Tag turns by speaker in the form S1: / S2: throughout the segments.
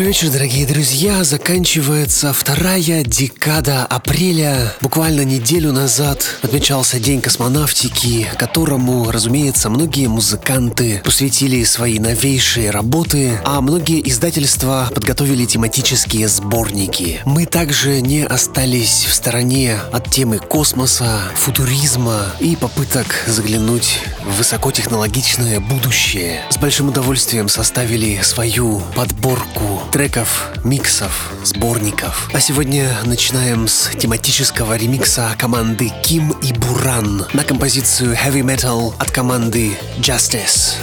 S1: Добрый вечер, дорогие друзья. Заканчивается вторая декада апреля. Буквально неделю назад отмечался День космонавтики, которому, разумеется, многие музыканты посвятили свои новейшие работы, а многие издательства подготовили тематические сборники. Мы также не остались в стороне от темы космоса, футуризма и попыток заглянуть в высокотехнологичное будущее. С большим удовольствием составили свою подборку треков, миксов, сборников. А сегодня начинаем с тематического ремикса команды Ким и Буран на композицию Heavy Metal от команды Justice.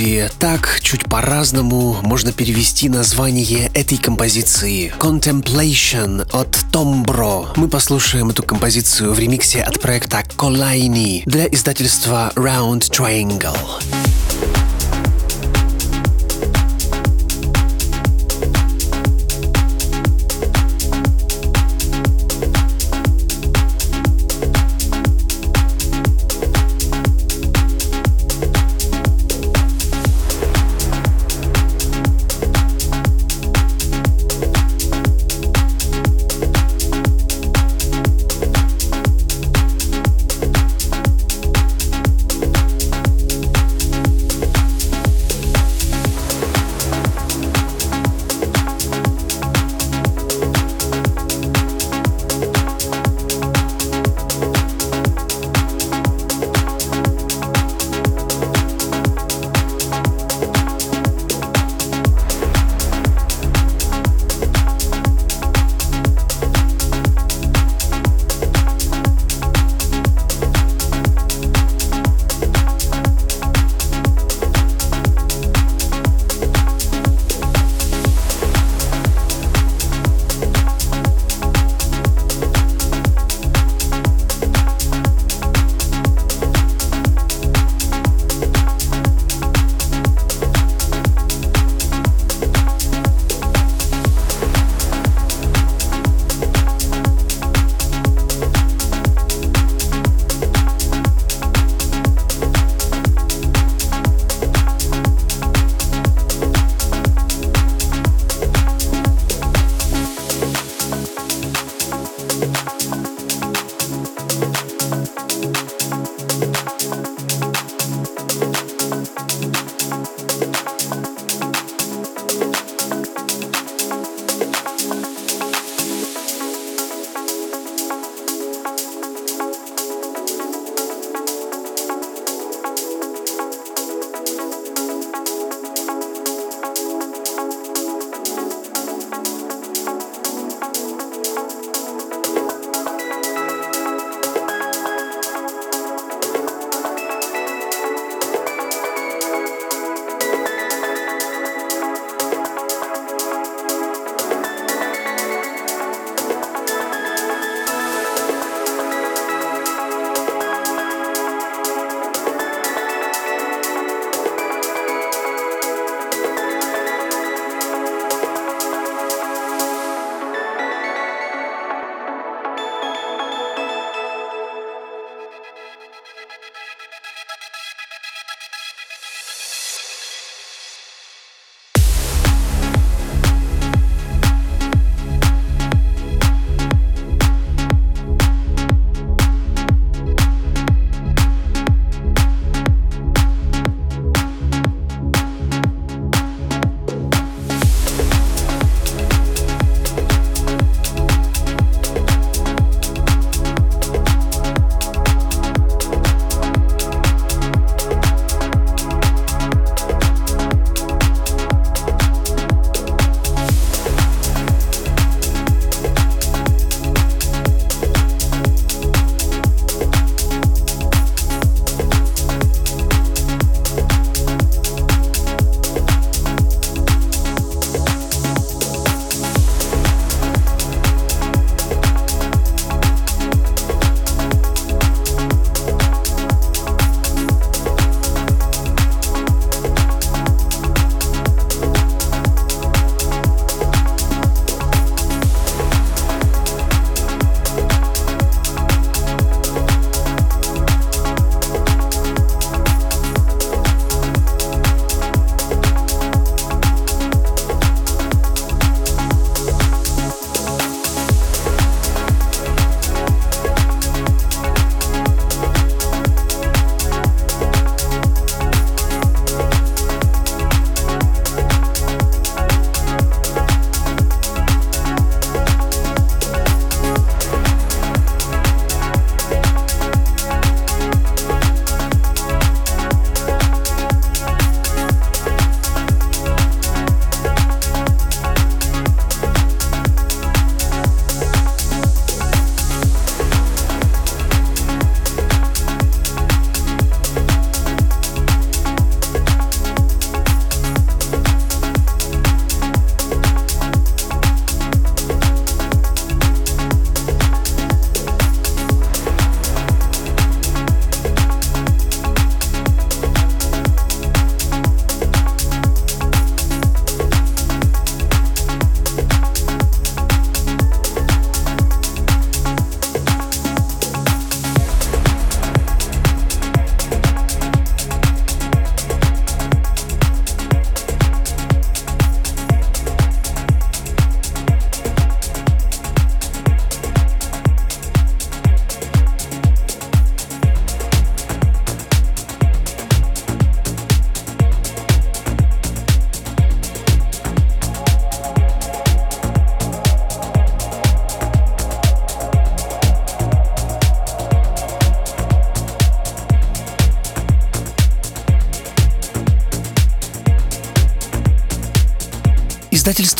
S1: Спокойствие. Так, чуть по-разному можно перевести название этой композиции. Contemplation от Tombro. Мы послушаем эту композицию в ремиксе от проекта Колайни для издательства Round Triangle.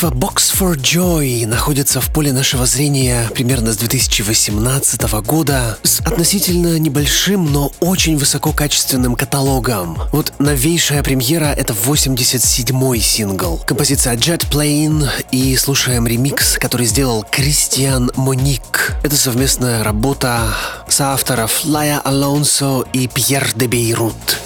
S1: Издательство Box for Joy находится в поле нашего зрения примерно с 2018 года с относительно небольшим, но очень высококачественным каталогом. Вот новейшая премьера — это 87-й сингл. Композиция Jet Plane и слушаем ремикс, который сделал Кристиан Моник. Это совместная работа соавторов Лая Алонсо и Пьер де Бейрут.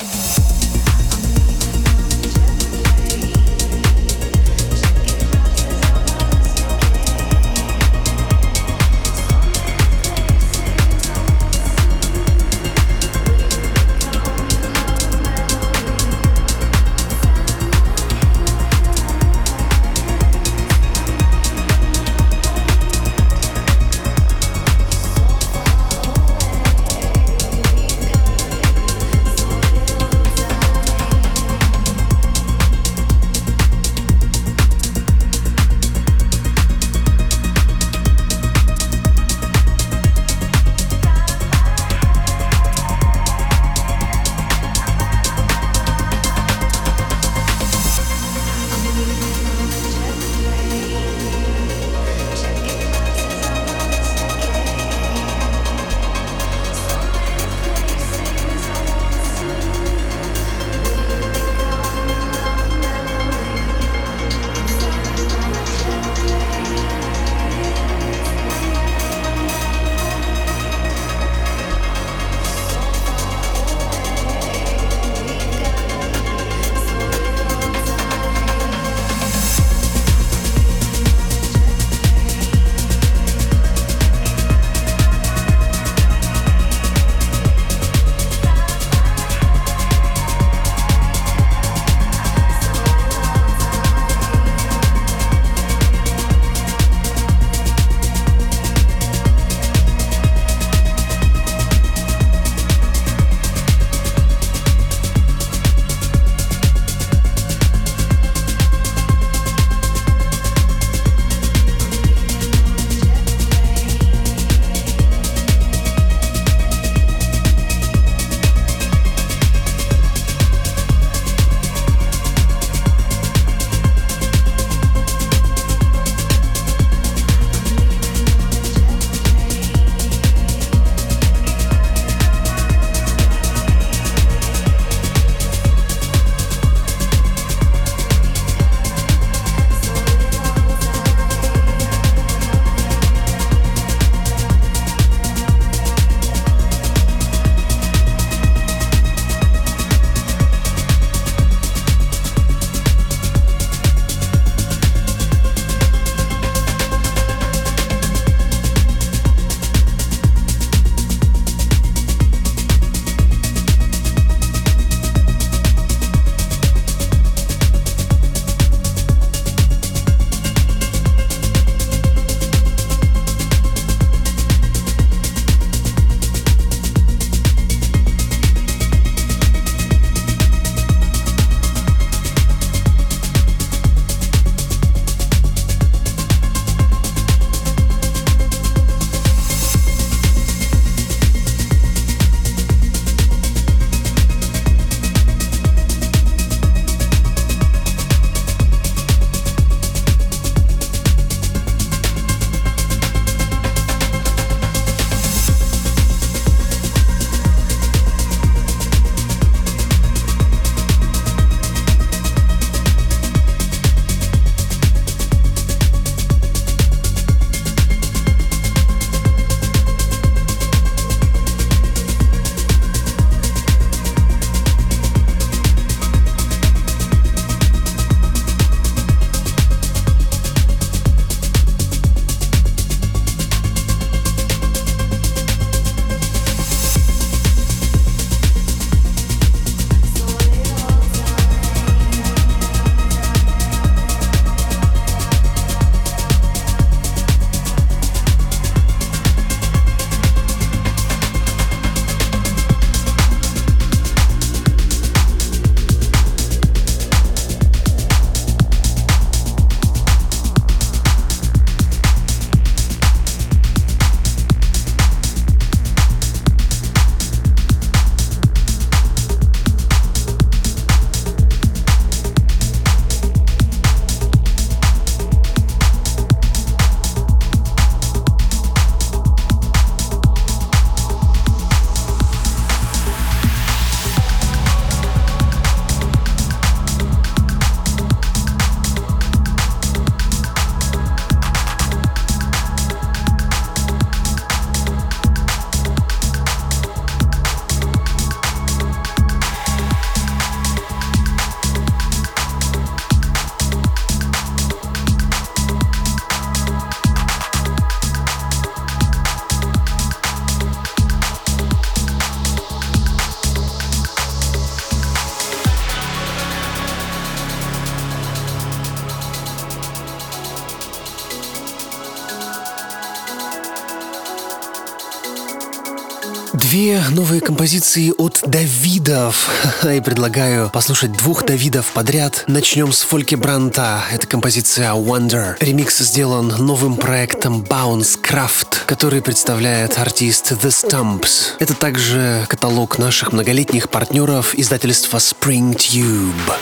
S1: Две новые композиции от Давидов. И предлагаю послушать двух Давидов подряд. Начнем с Фольки Бранта. Это композиция Wonder. Ремикс сделан новым проектом Bounce Craft, который представляет артист The Stumps. Это также каталог наших многолетних партнеров издательства Spring Tube.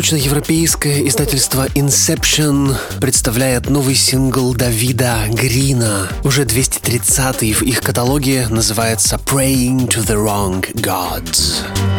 S1: Восточноевропейское издательство Inception представляет новый сингл Давида Грина. Уже 230-й в их каталоге называется Praying to the Wrong Gods.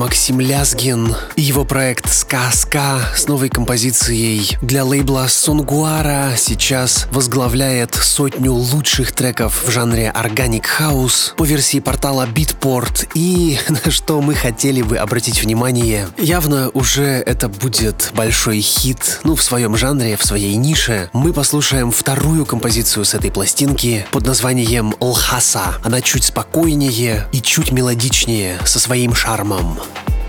S1: Максим Лязгин и его проект «Сказка» с новой композицией для лейбла Сонгуара сейчас возглавляет сотню лучших треков в жанре Organic House по версии портала Beatport и на что мы хотели бы обратить внимание. Явно уже это будет большой хит, ну в своем жанре, в своей нише. Мы послушаем вторую композицию с этой пластинки под названием «Лхаса». Она чуть спокойнее и чуть мелодичнее, со своим шармом. Thank you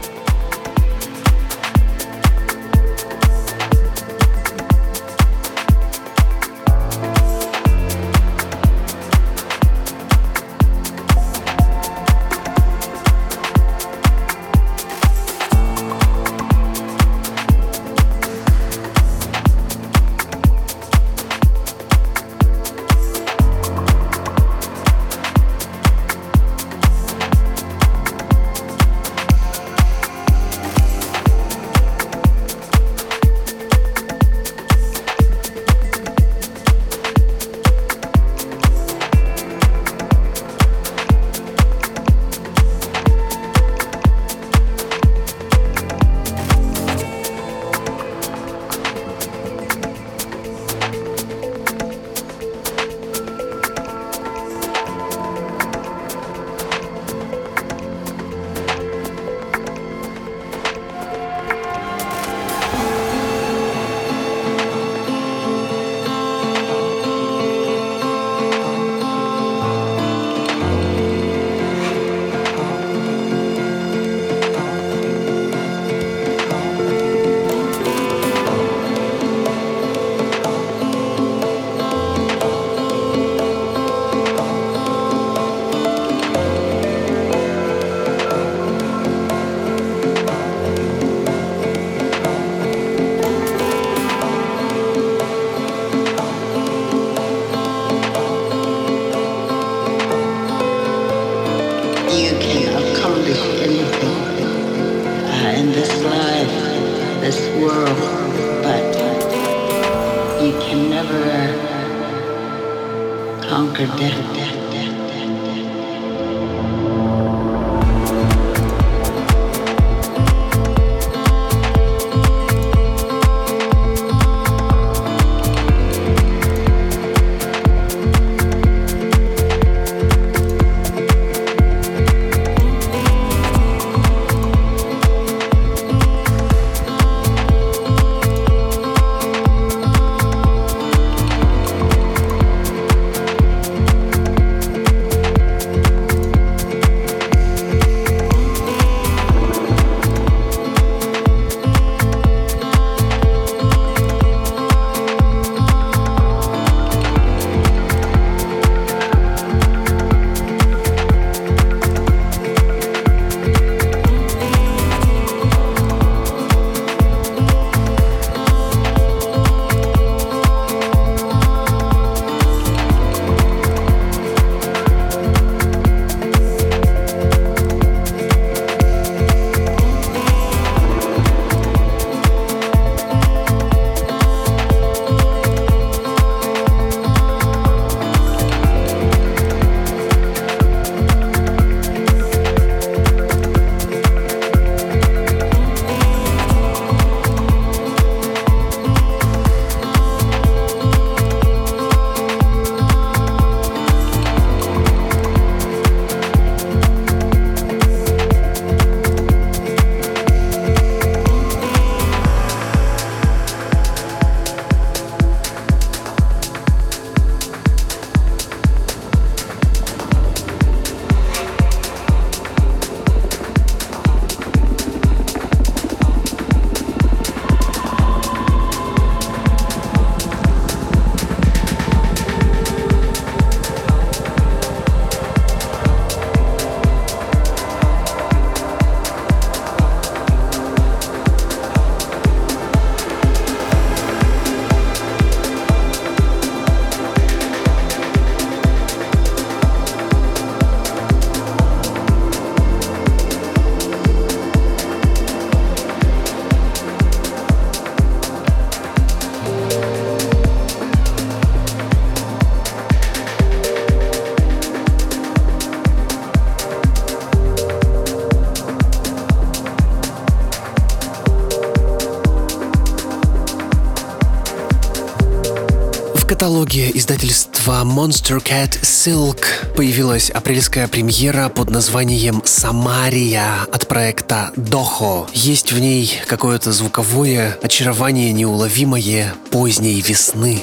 S1: каталоге издательства Monster Cat Silk появилась апрельская премьера под названием «Самария» от проекта Дохо. Есть в ней какое-то звуковое очарование неуловимое поздней весны.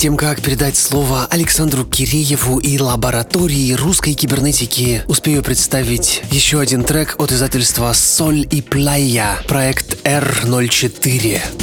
S1: Тем, как передать слово Александру Кирееву и лаборатории русской кибернетики, успею представить еще один трек от издательства «Соль и Плая», проект R04.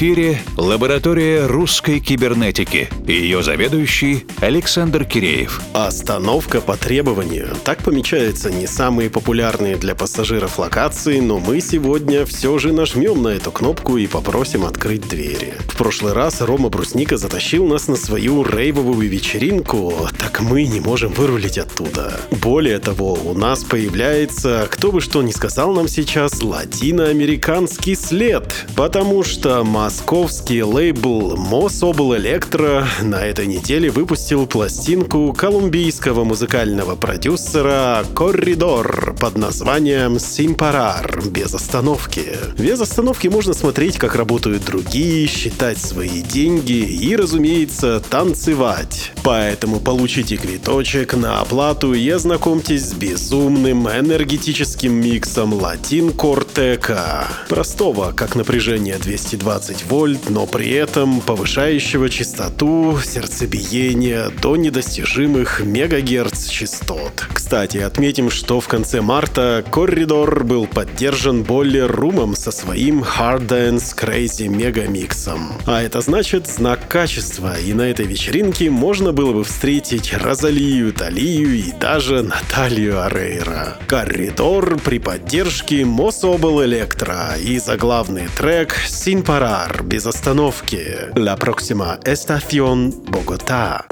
S2: Эфире лаборатория русской кибернетики. Ее заведующий Александр Киреев.
S3: Остановка по требованию. Так помечаются не самые популярные для пассажиров локации, но мы сегодня все же нажмем на эту кнопку и попросим открыть двери. В прошлый раз Рома Брусника затащил нас на свою рейвовую вечеринку, так мы не можем вырулить оттуда. Более того, у нас появляется, кто бы что ни сказал нам сейчас, латиноамериканский след, потому что московский лейбл Mosobel Electro на этой неделе выпустил пластинку колумбийского музыкального продюсера Корридор под названием Симпарар без остановки. Без остановки можно смотреть, как работают другие, считать свои деньги и, разумеется, танцевать. Поэтому получите квиточек на оплату и ознакомьтесь с безумным энергетическим миксом Латин Кортека. Простого, как напряжение 220 вольт, но при этом повышающего частоту сердцебиения до недостижимых мегагерц частот. Кстати, отметим, что в конце марта Корридор был поддержан Болли Румом со своим Hard Dance Crazy мегамиксом. А это значит знак качества, и на этой вечеринке можно было бы встретить Розалию Талию и даже Наталью Арейра. Корридор при поддержке Mosobel Electro и заглавный трек Sin Parar без остановки. La próxima estación Bogotá.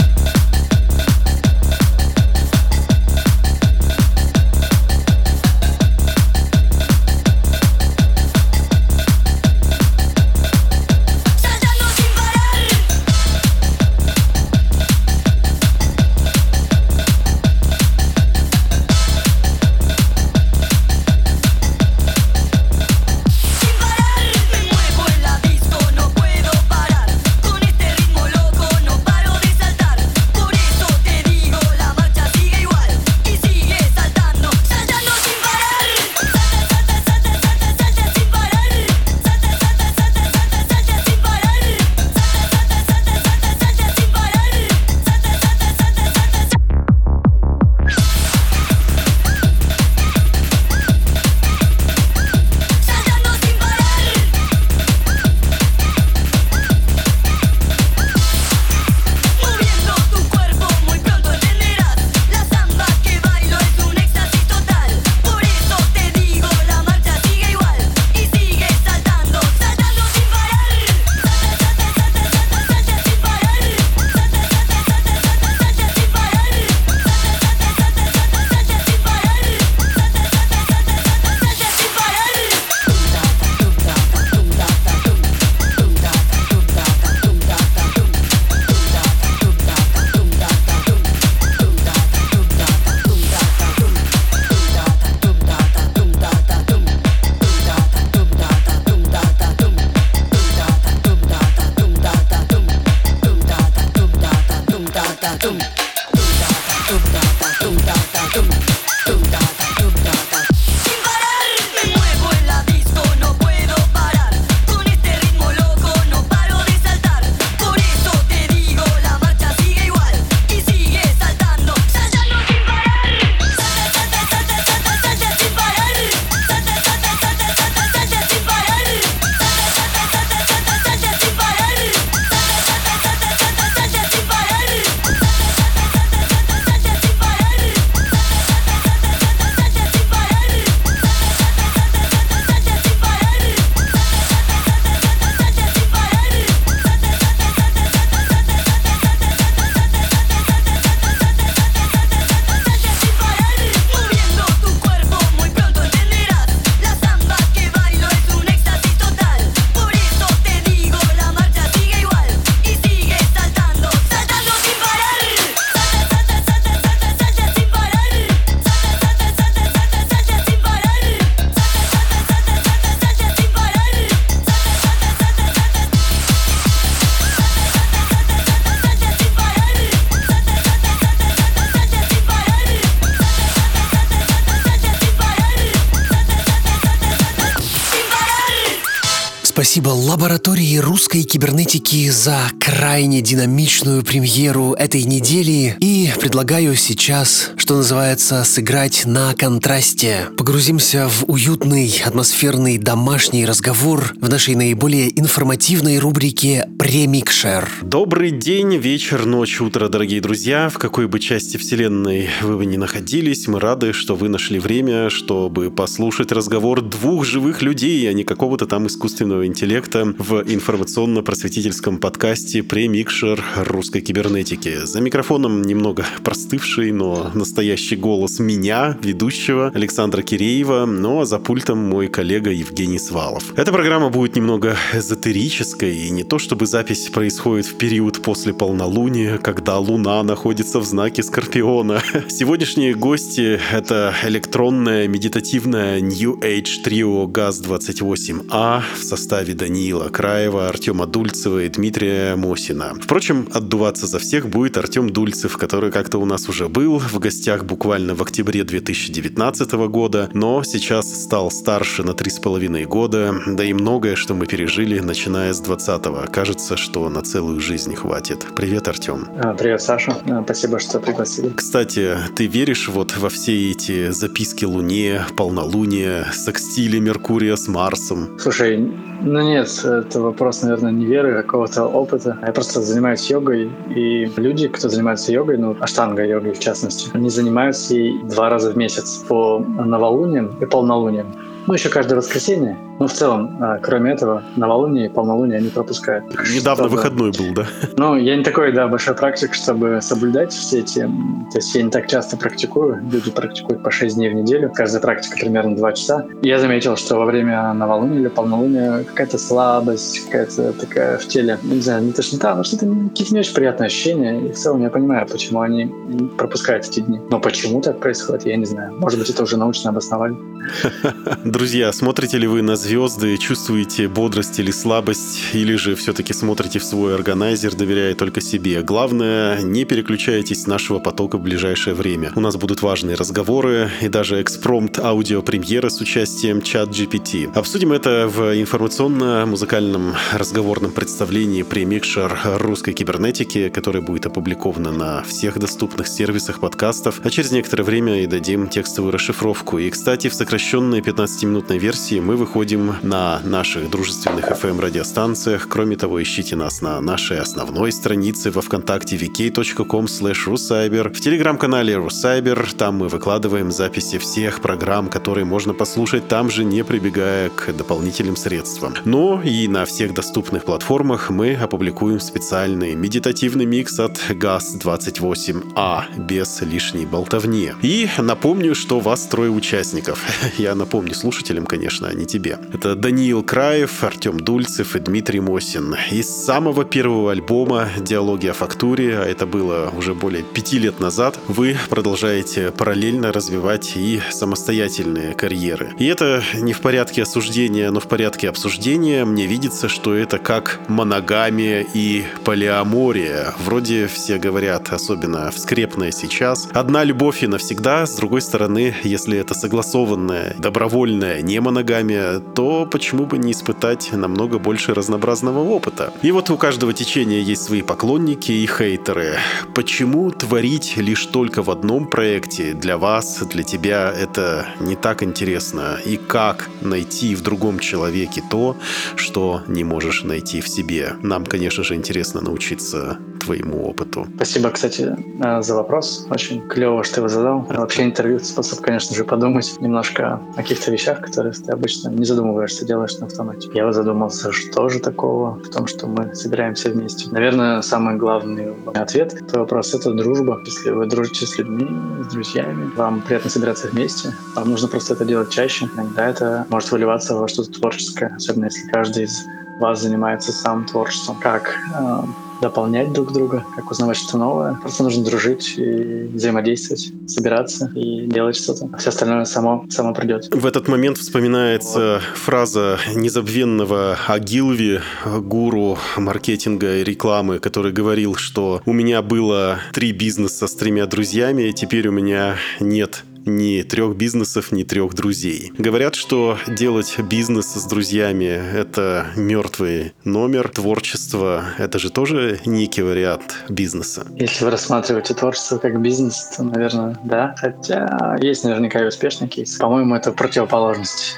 S1: Спасибо лаборатории русской кибернетики за крайне динамичную премьеру этой недели. И предлагаю сейчас, что называется, сыграть на контрасте. Погрузимся в уютный, атмосферный домашний разговор в нашей наиболее информативной рубрике «Премикшер».
S3: Добрый день, вечер, ночь, утро, дорогие друзья. В какой бы части вселенной вы ни находились, мы рады, что вы нашли время, чтобы послушать разговор двух живых людей, а не какого-то там искусственного интеллекта в информационно-просветительском подкасте «Премикшер русской кибернетики». За микрофоном немного простывший, но настоящий голос меня, ведущего Александра Киреева, а за пультом мой коллега Евгений Свалов. Эта программа будет немного эзотерической, и не то чтобы запись происходит в период после полнолуния, когда Луна находится в знаке Скорпиона. Сегодняшние гости — это электронная медитативная New Age трио ГАЗ-28А в составе Даниила Краева, Артема Дульцева и Дмитрия Мосина. Впрочем, отдуваться за всех будет Артем Дульцев, который как-то у нас уже был в гостях буквально в октябре 2019 года, но сейчас стал старше на три с половиной года, да и многое, что мы пережили, начиная с 20-го. Кажется, что на целую жизнь хватит. Привет, Артем.
S4: А, Привет, Саша. А, Спасибо, что пригласили.
S3: Кстати, ты веришь вот во все эти записки Луне, полнолуние, секстили Меркурия с Марсом?
S4: Слушай, ну нет, это вопрос, наверное, не веры, а какого-то опыта. Я просто занимаюсь йогой, и люди, кто занимается йогой, ну, аштанга-йогой в частности, они занимаются ей два раза в месяц по новолуниям и полнолуниям. Ну, еще каждое воскресенье. Но в целом, а, кроме этого, новолуние и полнолуние они пропускают.
S3: Недавно
S4: Чтобы-
S3: выходной был, да?
S4: Ну, я не такой, да, большой практик, чтобы соблюдать все эти... То есть я не так часто практикую. Люди практикуют по 6 дней в неделю. Каждая практика примерно 2 часа. И я заметил, что во время новолуния или полнолуния какая-то слабость, какая-то такая в теле, не знаю, не тошнота, но что-то какие-то не очень приятные ощущения. И в целом я понимаю, почему они пропускают эти дни. Но почему так происходит, я не знаю. Может быть, это уже научно обосновали.
S3: Друзья, смотрите ли вы на звезды, чувствуете бодрость или слабость, или же все-таки смотрите в свой органайзер, доверяя только себе? Главное, не переключайтесь с нашего потока в ближайшее время. У нас будут важные разговоры и даже экспромт аудиопремьеры с участием чат GPT. Обсудим это в информационно-музыкальном разговорном представлении премикшер русской кибернетики, которое будет опубликовано на всех доступных сервисах подкастов, а через некоторое время и дадим текстовую расшифровку. И, кстати, в сокращенной 15-минутной версии мы выходим на наших дружественных FM-радиостанциях. Кроме того, ищите нас на нашей основной странице во ВКонтакте vk.com rucyber, в телеграм-канале Rucyber. Там мы выкладываем записи всех программ, которые можно послушать там же, не прибегая к дополнительным средствам. Но и на всех доступных платформах мы опубликуем специальный медитативный микс от ГАЗ-28А без лишней болтовни. И напомню, что вас трое участников. Я напомню слушателям, конечно, а не тебе. Это Даниил Краев, Артем Дульцев и Дмитрий Мосин. Из самого первого альбома «Диалоги о фактуре», а это было уже более пяти лет назад, вы продолжаете параллельно развивать и самостоятельные карьеры. И это не в порядке осуждения, но в порядке обсуждения. Мне видится, что это как моногамия и полиамория. Вроде все говорят, особенно в скрепное сейчас, одна любовь и навсегда. С другой стороны, если это согласованная, добровольная не моногамия, то почему бы не испытать намного больше разнообразного опыта? И вот у каждого течения есть свои поклонники и хейтеры. Почему творить лишь только в одном проекте для вас, для тебя это не так интересно? И как найти в другом человеке то, что не можешь найти в себе? Нам, конечно же, интересно научиться твоему опыту.
S4: Спасибо, кстати, э, за вопрос. Очень клево, что ты его задал. Вообще интервью — способ, конечно же, подумать немножко о каких-то вещах, которые ты обычно не задумываешься, делаешь на автомате. Я задумался, что же такого в том, что мы собираемся вместе. Наверное, самый главный ответ твой вопрос — это дружба. Если вы дружите с людьми, с друзьями, вам приятно собираться вместе, вам нужно просто это делать чаще. Иногда это может выливаться во что-то творческое, особенно если каждый из вас занимается сам творчеством. Как э, дополнять друг друга, как узнавать что-то новое. Просто нужно дружить и взаимодействовать, собираться и делать что-то. Все остальное само, само придет.
S3: В этот момент вспоминается фраза незабвенного Агилви, гуру маркетинга и рекламы, который говорил, что у меня было три бизнеса с тремя друзьями, и теперь у меня нет ни трех бизнесов, ни трех друзей. Говорят, что делать бизнес с друзьями — это мертвый номер. Творчество — это же тоже некий вариант бизнеса.
S4: Если вы рассматриваете творчество как бизнес, то, наверное, да. Хотя есть наверняка и успешный кейс. По-моему, это противоположность.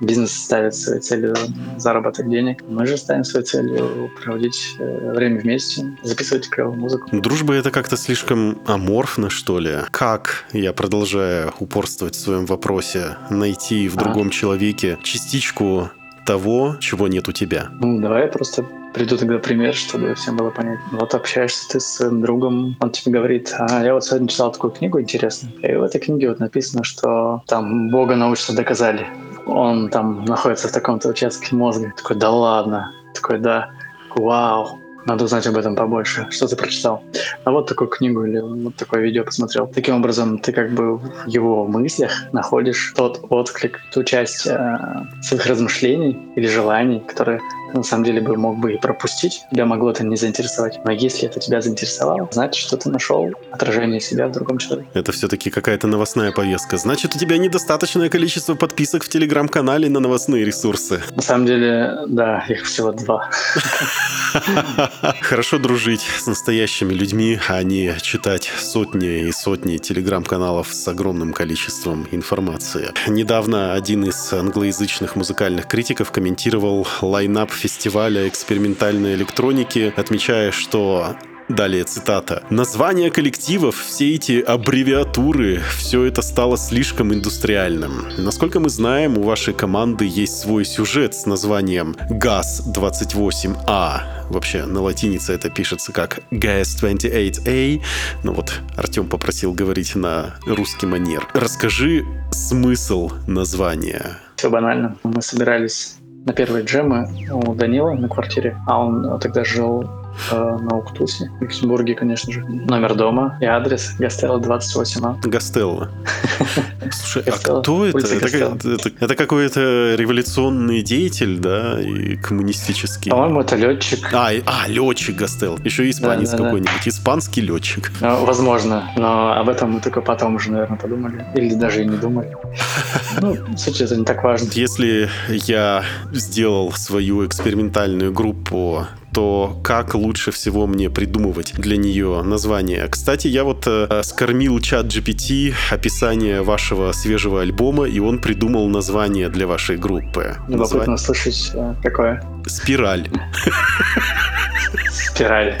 S4: Бизнес ставит своей целью заработок денег. Мы же ставим своей целью проводить э, время вместе, записывать клевую музыку.
S3: Дружба — это как-то слишком аморфно, что ли? Как, я продолжаю упорствовать в своем вопросе, найти в
S4: А.
S3: другом человеке частичку того, чего нет у тебя?
S4: Ну, давай я просто приду тогда пример, чтобы всем было понятно. Вот общаешься ты с своим другом, он тебе говорит, а я вот сегодня читал такую книгу интересную, и в этой книге вот написано, что там Бога научно доказали. Он там находится в таком-то участке мозга. Такой, да ладно. Такой, да. Вау. Надо узнать об этом побольше. Что ты прочитал? А вот такую книгу или вот такое видео посмотрел. Таким образом, ты как бы в его мыслях находишь тот отклик, ту часть э, своих размышлений или желаний, которые на самом деле бы мог бы и пропустить. Тебя могло это не заинтересовать. Но если это тебя заинтересовало, значит, что ты нашел отражение себя в другом человеке.
S3: Это все-таки какая-то новостная повестка. Значит, у тебя недостаточное количество подписок в телеграм-канале на новостные ресурсы.
S4: На самом деле, да, их всего два.
S3: Хорошо дружить с настоящими людьми, а не читать сотни и сотни телеграм-каналов с огромным количеством информации. Недавно один из англоязычных музыкальных критиков комментировал лайнап фестиваля экспериментальной электроники, отмечая, что Далее цитата. «Названия коллективов, все эти аббревиатуры, все это стало слишком индустриальным. Насколько мы знаем, у вашей команды есть свой сюжет с названием GAS-28A. Вообще, на латинице это пишется как GAS-28A. Но вот Артем попросил говорить на русский манер. Расскажи смысл названия.
S4: Все банально. Мы собирались на первые джемы у Данила на квартире, а он тогда жил на Уктусе, в Люксембурге, конечно же. Номер дома и адрес Гастелла 28А.
S3: Гастелло. Слушай, а
S4: Гастелло.
S3: кто это? Это,
S4: Гастелло.
S3: какой-то революционный деятель, да, и коммунистический.
S4: По-моему, это летчик.
S3: А, а, летчик Гастел. Еще и испанец какой-нибудь. Испанский летчик.
S4: Ну, возможно, но об этом мы только потом уже, наверное, подумали. Или даже и не думали. Ну, в сути, это не так важно.
S3: Если я сделал свою экспериментальную группу, то как лучше всего мне придумывать для нее название? Кстати, я вот э, скормил чат GPT описание вашего свежего альбома, и он придумал название для вашей группы.
S4: Любопытно
S3: Название-
S4: услышать, э, какое.
S3: Спираль.
S4: Спираль.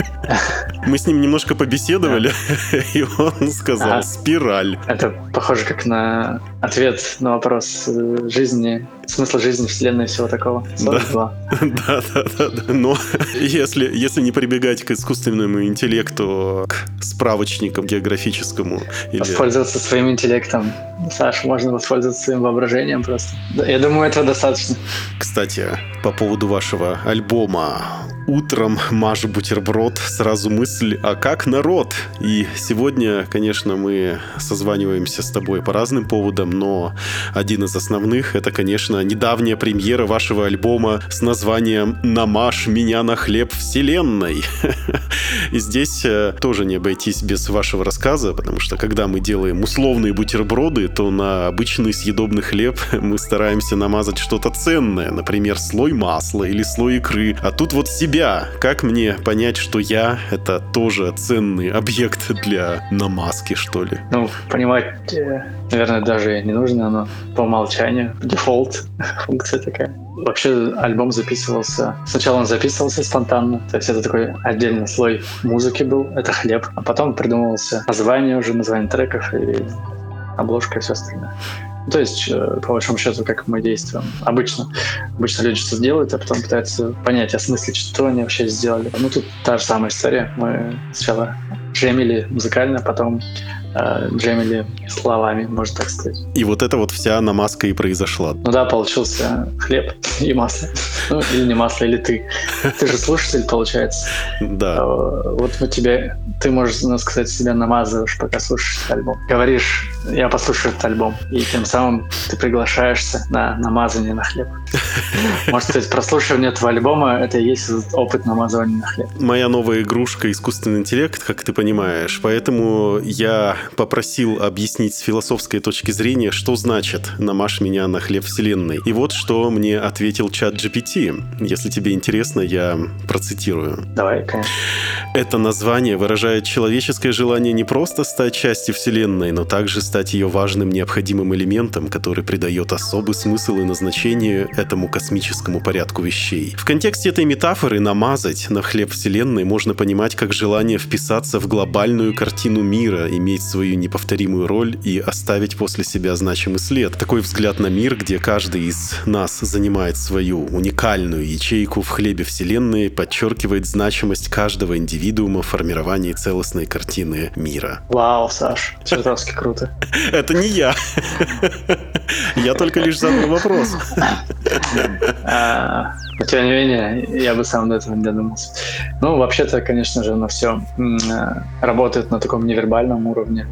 S3: Мы с ним немножко побеседовали, и он сказал спираль.
S4: Это похоже как на ответ на вопрос э, жизни, смысла жизни, вселенной и всего такого.
S3: Да.
S4: 42.
S3: Да, да, да, да. Но если, если не прибегать к искусственному интеллекту, к справочникам географическому или...
S4: Воспользоваться своим интеллектом. Саш, можно воспользоваться своим воображением просто. Я думаю, этого достаточно.
S3: Кстати, по поводу вашего альбома. Утром мажу бутерброд, сразу мысль, а как народ? И сегодня, конечно, мы созваниваемся с тобой по разным поводам, но один из основных это, конечно, недавняя премьера вашего альбома с названием «Намажь меня на хлеб вселенной». И здесь э, тоже не обойтись без вашего рассказа, потому что когда мы делаем условные бутерброды, то на обычный съедобный хлеб мы стараемся намазать что-то ценное, например, слой масла или слой икры. А тут вот себя. Как мне понять, что я — это тоже ценный объект для намазки, что ли?
S4: Ну, понимать, э, наверное, даже не нужно, но по умолчанию дефолт функция такая. Вообще альбом записывался... Сначала он записывался спонтанно, то есть это такой отдельный слой музыки был, это хлеб. А потом придумывался название уже, название треков и обложка и все остальное. Ну, То есть, э, по большому счету, как мы действуем. Обычно. Обычно люди что-то делают, а потом пытаются понять, осмыслить, что они вообще сделали. Ну, тут та же самая история. Мы сначала джемили музыкально, потом э, джемили словами, можно так сказать.
S3: И вот эта вот вся намазка и произошла.
S4: Ну да, получился хлеб и масло. Ну, или не масло, или ты. Ты же слушатель, получается.
S3: Да.
S4: Э, Вот мы тебе... Ты можешь, ну, сказать, себя намазываешь, пока слушаешь этот альбом. Говоришь, я послушаю этот альбом. И тем самым ты приглашаешься на намазание на хлеб. Может, сказать, прослушивание этого альбома — это и есть опыт намазывания на хлеб.
S3: моя новая игрушка искусственный интеллект, как ты понимаешь. Поэтому я попросил объяснить с философской точки зрения, что значит «намажь меня на хлеб вселенной». И вот что мне ответил чат GPT. Если тебе интересно, я процитирую.
S4: Давай, конечно.
S3: Это название выражает человеческое желание не просто стать частью Вселенной, но также стать ее важным необходимым элементом, который придает особый смысл и назначение этому космическому порядку вещей. В контексте этой метафоры «намазать» на хлеб Вселенной можно понимать как желание вписаться в глобальную картину мира, иметь свою неповторимую роль и оставить после себя значимый след. Такой взгляд на мир, где каждый из нас занимает свою уникальную ячейку в хлебе Вселенной, подчеркивает значимость каждого индивидуума в формировании целостной картины мира.
S4: Вау, Саш, чертовски круто.
S3: Это не я. Я только лишь задал вопрос.
S4: Но тем не менее, я бы сам до этого не додумался. Ну, вообще-то, конечно же, оно все работает на таком невербальном уровне,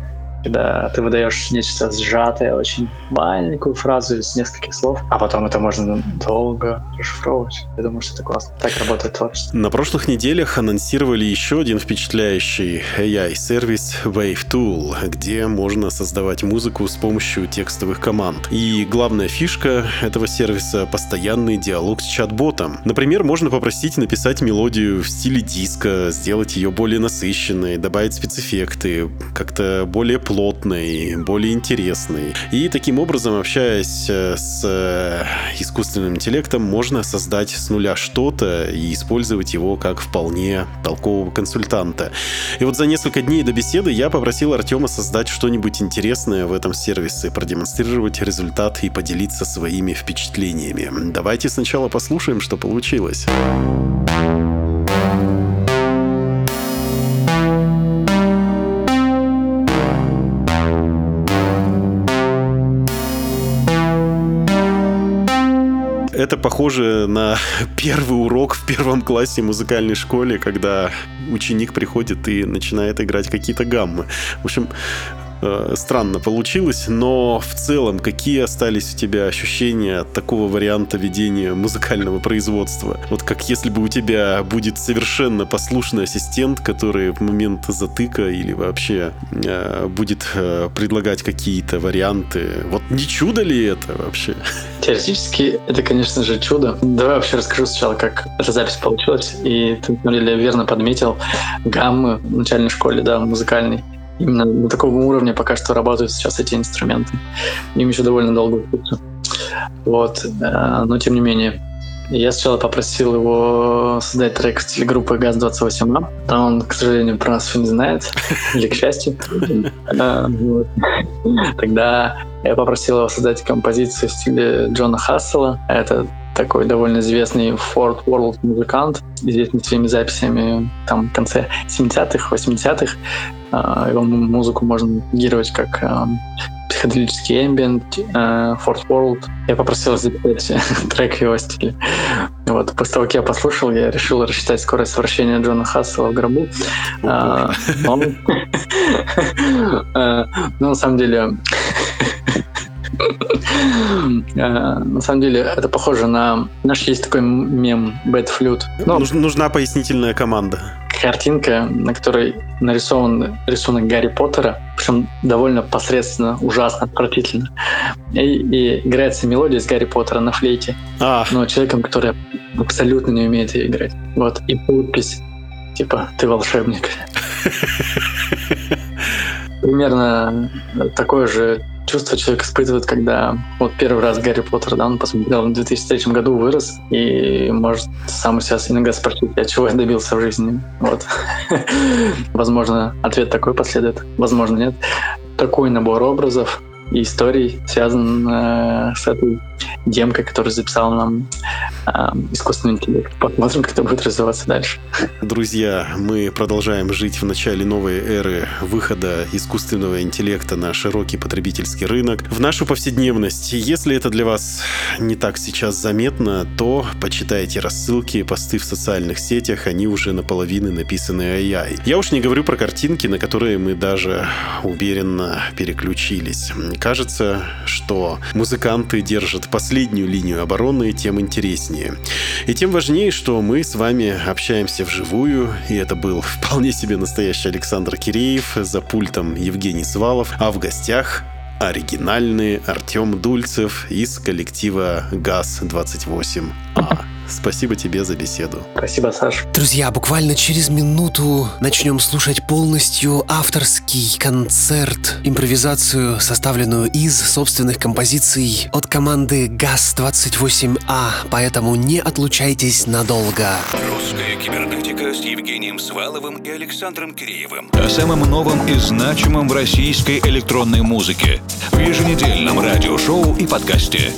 S4: когда ты выдаешь нечто сжатое, очень маленькую фразу из нескольких слов, а потом это можно долго расшифровывать. Я думаю, что это классно. Так работает творчество.
S3: На прошлых неделях анонсировали еще один впечатляющий AI-сервис Wave Tool, где можно создавать музыку с помощью текстовых команд. И главная фишка этого сервиса — постоянный диалог с чат-ботом. Например, можно попросить написать мелодию в стиле диска, сделать ее более насыщенной, добавить спецэффекты, как-то более плотной, более интересной. И таким образом, общаясь э, с э, искусственным интеллектом, можно создать с нуля что-то и использовать его как вполне толкового консультанта. И вот за несколько дней до беседы я попросил Артема создать что-нибудь интересное в этом сервисе, продемонстрировать результат и поделиться своими впечатлениями. Давайте сначала послушаем, что получилось. Это похоже на первый урок в первом классе музыкальной школе, когда ученик приходит и начинает играть какие-то гаммы. В общем, э, странно получилось, но в целом какие остались у тебя ощущения от такого варианта ведения музыкального производства? Вот как если бы у тебя будет совершенно послушный ассистент, который в момент затыка или вообще э, будет э, предлагать какие-то варианты. Вот не чудо ли это вообще?
S4: Теоретически, это, конечно же, чудо. Давай вообще расскажу сначала, как эта запись получилась. И ты, деле, верно подметил гаммы в начальной школе, да, музыкальной. Именно на таком уровне пока что работают сейчас эти инструменты. Им еще довольно долго учиться. Вот. э, Но, тем не менее, я сначала попросил его создать трек в стиле группы ГАЗ-28А. А он, к сожалению, про нас все не знает. Или к счастью. Э. Тогда я попросил его создать композицию в стиле Джона Хассела. Это такой довольно известный Ford World музыкант, известный своими записями там в конце 70-х, 80-х. А, Его музыку можно гировать как эм, психоделический эмбиент, э, Ford World. Я попросил записать трек в его стиле. Вот, после того, как я послушал, я решил рассчитать скорость вращения Джона Хассела в гробу. А, Э, Ну, на самом деле, на самом деле, это похоже на... Наш есть такой мем Bad Flute. Ну,
S3: Нуж- нужна пояснительная команда.
S4: картинка, на которой нарисован рисунок Гарри Поттера, причем довольно посредственно, ужасно, отвратительно. И, и играется мелодия из Гарри Поттера на флейте,
S3: А,
S4: но человеком, который абсолютно не умеет ее играть. Вот, и подпись, типа, ты волшебник. Примерно такое же чувство человек испытывает, когда вот первый раз Гарри Поттер, да, он посмотрел в 2003 году, вырос, и может сам сейчас иногда спросить, а чего я добился в жизни. Вот. Возможно, ответ такой последует, возможно, нет. Такой набор образов и историй связан с этой демкой, которую записал нам э, искусственный интеллект. Посмотрим, как это будет развиваться дальше.
S3: Друзья, мы продолжаем жить в начале новой эры выхода искусственного интеллекта на широкий потребительский рынок, в нашу повседневность. Если это для вас не так сейчас заметно, то почитайте рассылки, посты в социальных сетях, они уже наполовину написаны AI. Я уж не говорю про картинки, на которые мы даже уверенно переключились. Кажется, что музыканты держат последнюю линию обороны, тем интереснее. И тем важнее, что мы с вами общаемся вживую, и это был вполне себе настоящий Александр Киреев, за пультом Евгений Свалов, а в гостях оригинальный Артем Дульцев из коллектива ГАЗ-28А. Спасибо тебе за беседу.
S4: Спасибо, Саш.
S1: Друзья, буквально через минуту начнем слушать полностью авторский концерт, импровизацию, составленную из собственных композиций от команды ГАЗ-28А, поэтому не отлучайтесь надолго.
S5: Русская кибернетика с Евгением Сваловым и Александром Киреевым.
S2: О самом новом и значимом в российской электронной музыке в еженедельном радиошоу и подкасте